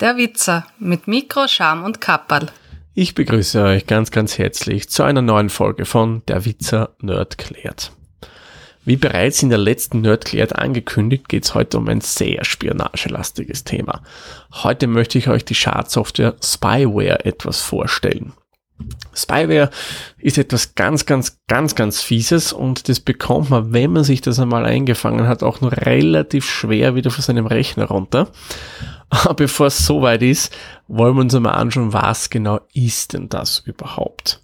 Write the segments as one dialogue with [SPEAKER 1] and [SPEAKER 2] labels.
[SPEAKER 1] Der Witzer mit Mikro, Scham und Kapperl.
[SPEAKER 2] Ich begrüße euch ganz, ganz herzlich zu einer neuen Folge von Der Witzer Nerd klärt. Wie bereits in der letzten Nerd klärt angekündigt, geht es heute um ein sehr spionagelastiges Thema. Heute möchte ich euch die Schadsoftware Spyware etwas vorstellen. Spyware ist etwas ganz, ganz, ganz, ganz Fieses und das bekommt man, wenn man sich das einmal eingefangen hat, auch nur relativ schwer wieder von seinem Rechner runter. Aber bevor es soweit ist, wollen wir uns einmal anschauen, was genau ist denn das überhaupt?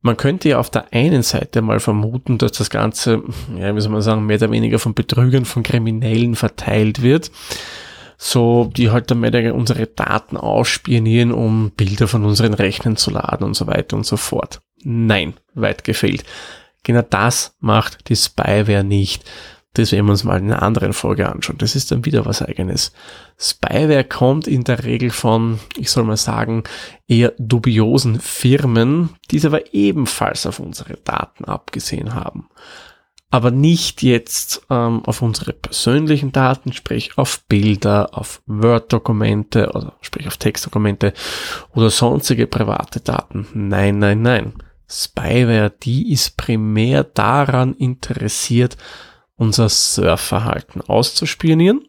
[SPEAKER 2] Man könnte ja auf der einen Seite mal vermuten, dass das Ganze, ja, wie soll man sagen, mehr oder weniger von Betrügern, von Kriminellen verteilt wird so, die halt dann mehr unsere Daten ausspionieren, um Bilder von unseren Rechnern zu laden und so weiter und so fort. Nein, weit gefehlt. Genau das macht die Spyware nicht. Das werden wir uns mal in einer anderen Folge anschauen. Das ist dann wieder was eigenes. Spyware kommt in der Regel von, ich soll mal sagen, eher dubiosen Firmen, die es aber ebenfalls auf unsere Daten abgesehen haben aber nicht jetzt ähm, auf unsere persönlichen Daten, sprich auf Bilder, auf Word-Dokumente oder sprich auf Textdokumente oder sonstige private Daten. Nein, nein, nein. Spyware, die ist primär daran interessiert, unser Surfverhalten auszuspionieren,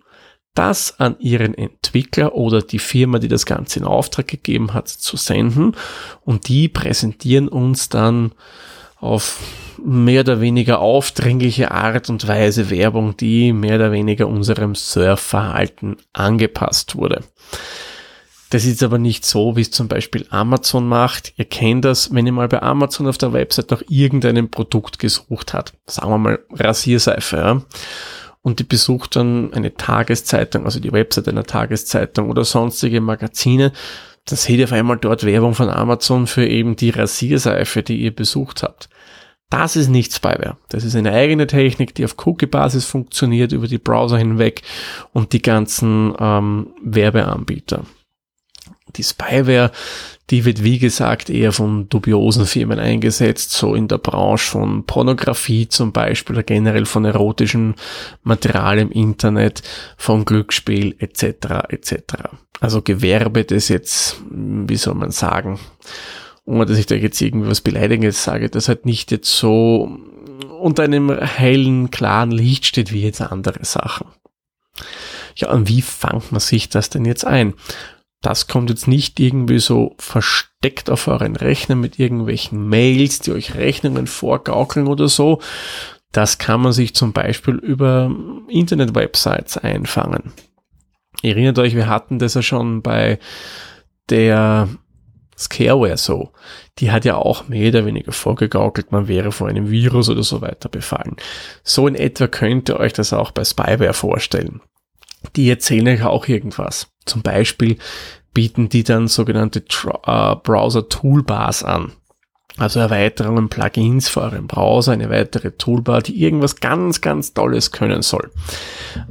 [SPEAKER 2] das an ihren Entwickler oder die Firma, die das Ganze in Auftrag gegeben hat, zu senden und die präsentieren uns dann auf mehr oder weniger aufdringliche Art und Weise Werbung, die mehr oder weniger unserem Surfverhalten angepasst wurde. Das ist aber nicht so, wie es zum Beispiel Amazon macht. Ihr kennt das, wenn ihr mal bei Amazon auf der Website nach irgendeinem Produkt gesucht habt. Sagen wir mal Rasierseife, ja. Und die besucht dann eine Tageszeitung, also die Website einer Tageszeitung oder sonstige Magazine. Dann seht ihr auf einmal dort Werbung von Amazon für eben die Rasierseife, die ihr besucht habt. Das ist nicht Spyware. Das ist eine eigene Technik, die auf Cookie-Basis funktioniert über die Browser hinweg und die ganzen ähm, Werbeanbieter. Die Spyware, die wird wie gesagt eher von dubiosen Firmen eingesetzt, so in der Branche von Pornografie zum Beispiel oder generell von erotischem Material im Internet, von Glücksspiel etc. etc. Also Gewerbe, das jetzt, wie soll man sagen, ohne dass ich da jetzt irgendwie was Beleidigendes sage, das halt nicht jetzt so unter einem hellen, klaren Licht steht wie jetzt andere Sachen. Ja, und wie fangt man sich das denn jetzt ein? Das kommt jetzt nicht irgendwie so versteckt auf euren Rechner mit irgendwelchen Mails, die euch Rechnungen vorgaukeln oder so. Das kann man sich zum Beispiel über Internet-Websites einfangen. Ihr erinnert euch, wir hatten das ja schon bei der Scareware so, die hat ja auch mehr oder weniger vorgegaukelt, man wäre von einem Virus oder so weiter befallen. So in etwa könnt ihr euch das auch bei Spyware vorstellen. Die erzählen euch auch irgendwas. Zum Beispiel bieten die dann sogenannte äh, Browser Toolbars an. Also Erweiterungen, Plugins für euren Browser, eine weitere Toolbar, die irgendwas ganz, ganz Tolles können soll.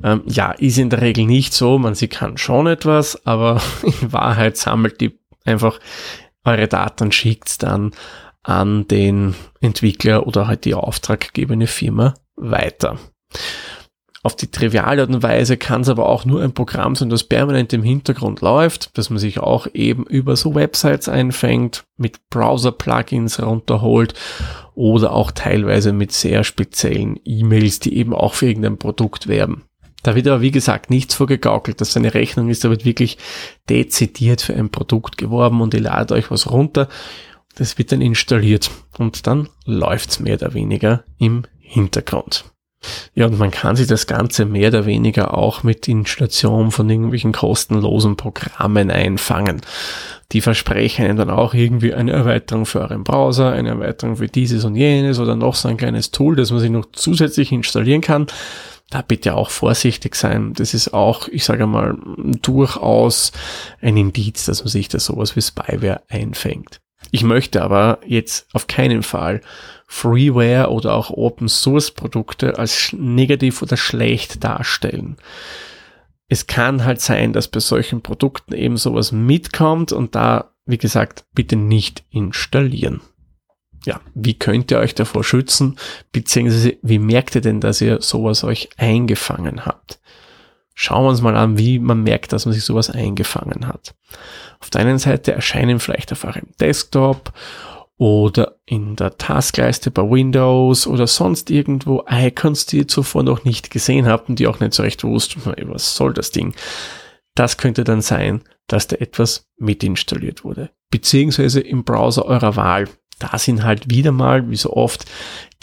[SPEAKER 2] Ähm, ja, ist in der Regel nicht so, man sie kann schon etwas, aber in Wahrheit sammelt die einfach eure Daten schickt dann an den Entwickler oder halt die auftraggebende Firma weiter. Auf die triviale Art und Weise kann es aber auch nur ein Programm sein, das permanent im Hintergrund läuft, dass man sich auch eben über so Websites einfängt, mit Browser-Plugins runterholt oder auch teilweise mit sehr speziellen E-Mails, die eben auch für irgendein Produkt werben. Da wird aber, wie gesagt, nichts vorgegaukelt, dass eine Rechnung ist, da wird wirklich dezidiert für ein Produkt geworben und ihr ladet euch was runter. Das wird dann installiert und dann läuft's mehr oder weniger im Hintergrund. Ja, und man kann sich das Ganze mehr oder weniger auch mit Installation von irgendwelchen kostenlosen Programmen einfangen. Die versprechen einem dann auch irgendwie eine Erweiterung für euren Browser, eine Erweiterung für dieses und jenes oder noch so ein kleines Tool, das man sich noch zusätzlich installieren kann da bitte auch vorsichtig sein. Das ist auch, ich sage mal, durchaus ein Indiz, dass man sich da sowas wie Spyware einfängt. Ich möchte aber jetzt auf keinen Fall Freeware oder auch Open Source Produkte als negativ oder schlecht darstellen. Es kann halt sein, dass bei solchen Produkten eben sowas mitkommt und da, wie gesagt, bitte nicht installieren ja, wie könnt ihr euch davor schützen, beziehungsweise wie merkt ihr denn, dass ihr sowas euch eingefangen habt? Schauen wir uns mal an, wie man merkt, dass man sich sowas eingefangen hat. Auf der einen Seite erscheinen vielleicht auf eurem Desktop oder in der Taskleiste bei Windows oder sonst irgendwo Icons, die ihr zuvor noch nicht gesehen habt und die auch nicht so recht wusst, was soll das Ding. Das könnte dann sein, dass da etwas mitinstalliert wurde. Beziehungsweise im Browser eurer Wahl. Da sind halt wieder mal, wie so oft,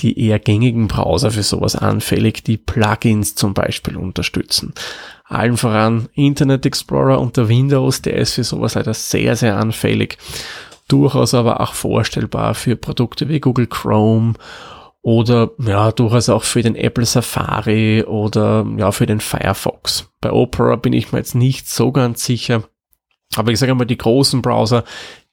[SPEAKER 2] die eher gängigen Browser für sowas anfällig, die Plugins zum Beispiel unterstützen. Allen voran Internet Explorer unter Windows, der ist für sowas leider sehr, sehr anfällig. Durchaus aber auch vorstellbar für Produkte wie Google Chrome oder ja, durchaus auch für den Apple Safari oder ja, für den Firefox. Bei Opera bin ich mir jetzt nicht so ganz sicher. Aber ich sage mal, die großen Browser,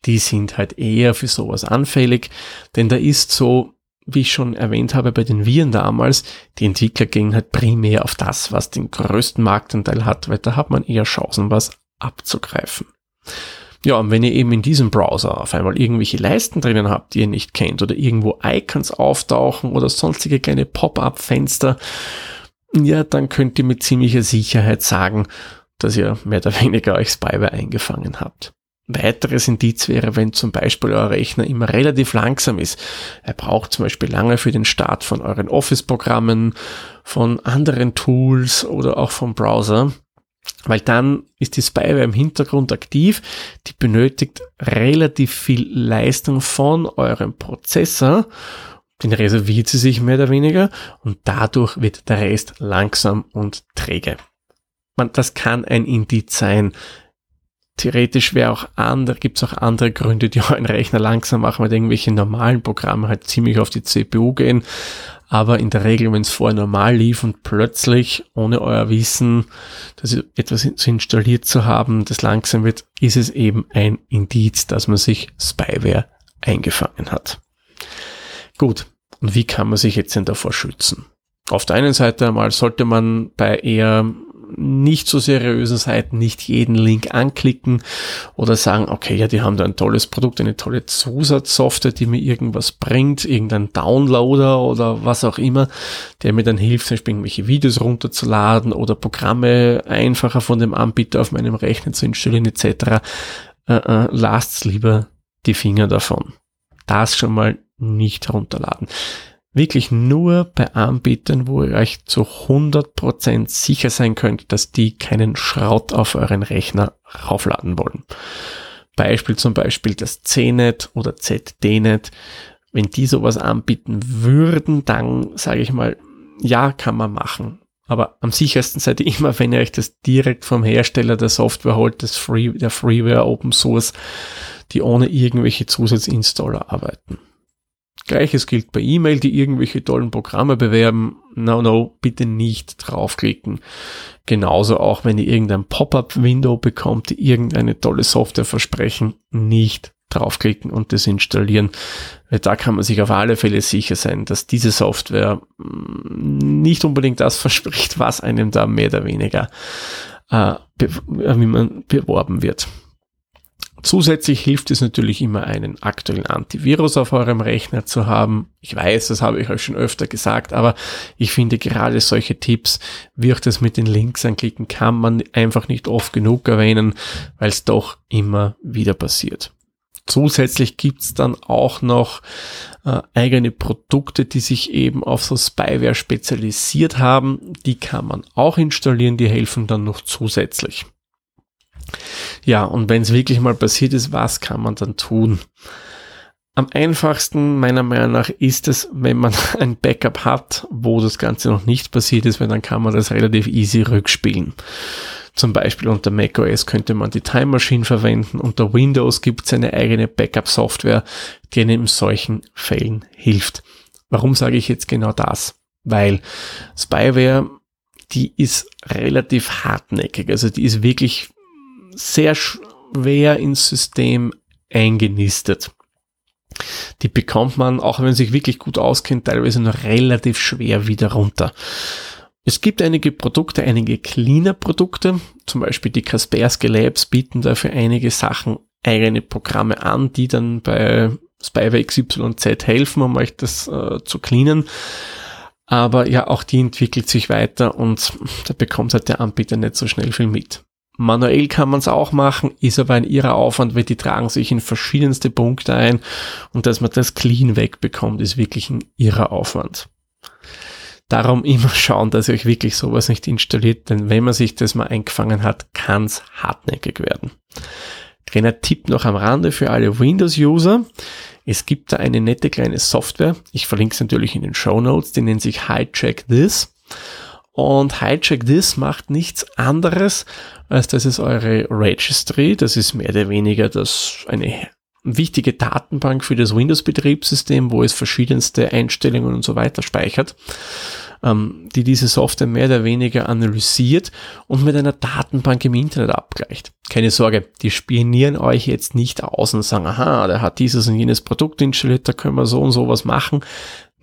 [SPEAKER 2] die sind halt eher für sowas anfällig, denn da ist so, wie ich schon erwähnt habe bei den Viren damals, die Entwickler gehen halt primär auf das, was den größten Marktanteil hat, weil da hat man eher Chancen, was abzugreifen. Ja, und wenn ihr eben in diesem Browser auf einmal irgendwelche Leisten drinnen habt, die ihr nicht kennt, oder irgendwo Icons auftauchen oder sonstige kleine Pop-up-Fenster, ja, dann könnt ihr mit ziemlicher Sicherheit sagen, dass ihr mehr oder weniger euch Spyware eingefangen habt. Weiteres Indiz wäre, wenn zum Beispiel euer Rechner immer relativ langsam ist. Er braucht zum Beispiel lange für den Start von euren Office-Programmen, von anderen Tools oder auch vom Browser. Weil dann ist die Spyware im Hintergrund aktiv, die benötigt relativ viel Leistung von eurem Prozessor, den reserviert sie sich mehr oder weniger und dadurch wird der Rest langsam und träge. Man, das kann ein Indiz sein, theoretisch wäre auch andere, gibt es auch andere Gründe, die euren Rechner langsam machen, weil irgendwelche normalen Programme halt ziemlich auf die CPU gehen. Aber in der Regel, wenn es vorher normal lief und plötzlich, ohne euer Wissen, dass etwas installiert zu haben, das langsam wird, ist es eben ein Indiz, dass man sich Spyware eingefangen hat. Gut. Und wie kann man sich jetzt denn davor schützen? Auf der einen Seite einmal sollte man bei eher nicht so seriösen Seiten nicht jeden Link anklicken oder sagen, okay, ja, die haben da ein tolles Produkt, eine tolle Zusatzsoftware, die mir irgendwas bringt, irgendein Downloader oder was auch immer, der mir dann hilft, zum Beispiel irgendwelche Videos runterzuladen oder Programme einfacher von dem Anbieter auf meinem Rechner zu installieren etc. Äh, äh, lasst lieber die Finger davon. Das schon mal nicht herunterladen wirklich nur bei Anbietern, wo ihr euch zu 100% sicher sein könnt, dass die keinen Schrott auf euren Rechner raufladen wollen. Beispiel zum Beispiel das CNET oder ZDNet. Wenn die sowas anbieten würden, dann sage ich mal, ja, kann man machen. Aber am sichersten seid ihr immer, wenn ihr euch das direkt vom Hersteller der Software holt, das Free, der Freeware Open Source, die ohne irgendwelche Zusatzinstaller arbeiten. Gleiches gilt bei E-Mail, die irgendwelche tollen Programme bewerben. No, no, bitte nicht draufklicken. Genauso auch, wenn ihr irgendein Pop-up-Window bekommt, die irgendeine tolle Software versprechen, nicht draufklicken und das installieren. Weil da kann man sich auf alle Fälle sicher sein, dass diese Software mm, nicht unbedingt das verspricht, was einem da mehr oder weniger äh, wie man beworben wird. Zusätzlich hilft es natürlich immer, einen aktuellen Antivirus auf eurem Rechner zu haben. Ich weiß, das habe ich euch schon öfter gesagt, aber ich finde gerade solche Tipps, wie auch das mit den Links anklicken, kann man einfach nicht oft genug erwähnen, weil es doch immer wieder passiert. Zusätzlich gibt's dann auch noch äh, eigene Produkte, die sich eben auf so Spyware spezialisiert haben. Die kann man auch installieren, die helfen dann noch zusätzlich. Ja, und wenn es wirklich mal passiert ist, was kann man dann tun? Am einfachsten meiner Meinung nach ist es, wenn man ein Backup hat, wo das Ganze noch nicht passiert ist, weil dann kann man das relativ easy rückspielen. Zum Beispiel unter macOS könnte man die Time Machine verwenden. Unter Windows gibt es eine eigene Backup-Software, die einem in solchen Fällen hilft. Warum sage ich jetzt genau das? Weil Spyware, die ist relativ hartnäckig. Also die ist wirklich sehr schwer ins System eingenistet. Die bekommt man, auch wenn man sich wirklich gut auskennt, teilweise noch relativ schwer wieder runter. Es gibt einige Produkte, einige Cleaner-Produkte, zum Beispiel die Kaspersky Labs bieten dafür einige Sachen, eigene Programme an, die dann bei Spyware XYZ helfen, um euch das äh, zu cleanen. Aber ja, auch die entwickelt sich weiter und da bekommt halt der Anbieter nicht so schnell viel mit. Manuell kann man es auch machen, ist aber ein irrer Aufwand, weil die tragen sich in verschiedenste Punkte ein und dass man das clean wegbekommt, ist wirklich ein irrer Aufwand. Darum immer schauen, dass ihr euch wirklich sowas nicht installiert, denn wenn man sich das mal eingefangen hat, kann es hartnäckig werden. Kleiner Tipp noch am Rande für alle Windows-User. Es gibt da eine nette kleine Software. Ich verlinke es natürlich in den Show Notes. Die nennt sich Hijack This. Und Hijack This macht nichts anderes, als dass es eure Registry, das ist mehr oder weniger das eine wichtige Datenbank für das Windows-Betriebssystem, wo es verschiedenste Einstellungen und so weiter speichert, ähm, die diese Software mehr oder weniger analysiert und mit einer Datenbank im Internet abgleicht. Keine Sorge, die spionieren euch jetzt nicht aus und sagen, aha, der hat dieses und jenes Produkt installiert, da können wir so und so was machen.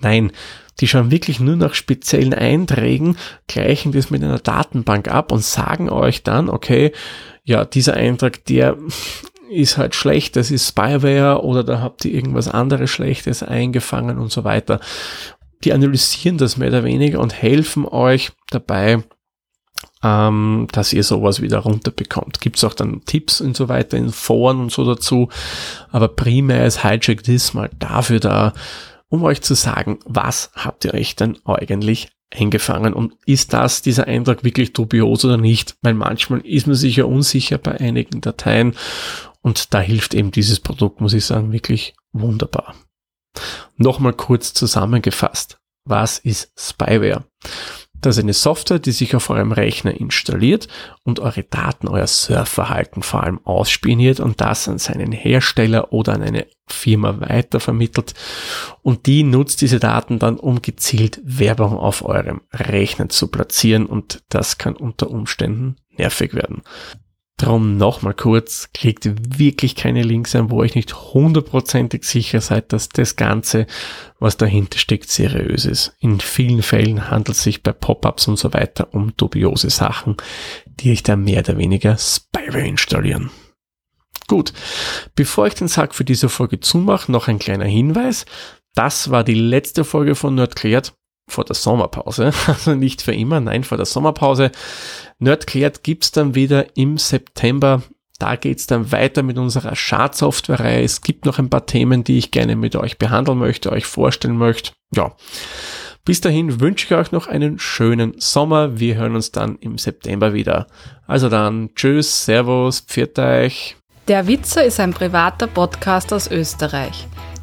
[SPEAKER 2] Nein, die schauen wirklich nur nach speziellen Einträgen, gleichen das mit einer Datenbank ab und sagen euch dann, okay, ja, dieser Eintrag, der ist halt schlecht, das ist Spyware oder da habt ihr irgendwas anderes Schlechtes eingefangen und so weiter. Die analysieren das mehr oder weniger und helfen euch dabei, ähm, dass ihr sowas wieder runterbekommt. Gibt es auch dann Tipps und so weiter in Foren und so dazu, aber primär ist Hijack This mal dafür da, um euch zu sagen, was habt ihr euch denn eigentlich eingefangen und ist das dieser Eintrag wirklich dubios oder nicht? Weil manchmal ist man sich ja unsicher bei einigen Dateien und da hilft eben dieses Produkt, muss ich sagen, wirklich wunderbar. Nochmal kurz zusammengefasst. Was ist Spyware? Das ist eine Software, die sich auf eurem Rechner installiert und eure Daten, euer Surfverhalten vor allem ausspioniert und das an seinen Hersteller oder an eine Firma weitervermittelt. Und die nutzt diese Daten dann, um gezielt Werbung auf eurem Rechner zu platzieren und das kann unter Umständen nervig werden. Drum nochmal kurz, klickt wirklich keine Links an, wo euch nicht hundertprozentig sicher seid, dass das Ganze, was dahinter steckt, seriös ist. In vielen Fällen handelt es sich bei Pop-ups und so weiter um dubiose Sachen, die euch da mehr oder weniger Spyware installieren. Gut, bevor ich den Sack für diese Folge zumache, noch ein kleiner Hinweis. Das war die letzte Folge von Nerdklärt vor der Sommerpause. Also nicht für immer, nein, vor der Sommerpause. Nerdklärt gibt's dann wieder im September. Da geht's dann weiter mit unserer Schadsoftware-Reihe. Es gibt noch ein paar Themen, die ich gerne mit euch behandeln möchte, euch vorstellen möchte. Ja. Bis dahin wünsche ich euch noch einen schönen Sommer. Wir hören uns dann im September wieder. Also dann, tschüss, servus, pfiat euch.
[SPEAKER 1] Der Witzer ist ein privater Podcast aus Österreich.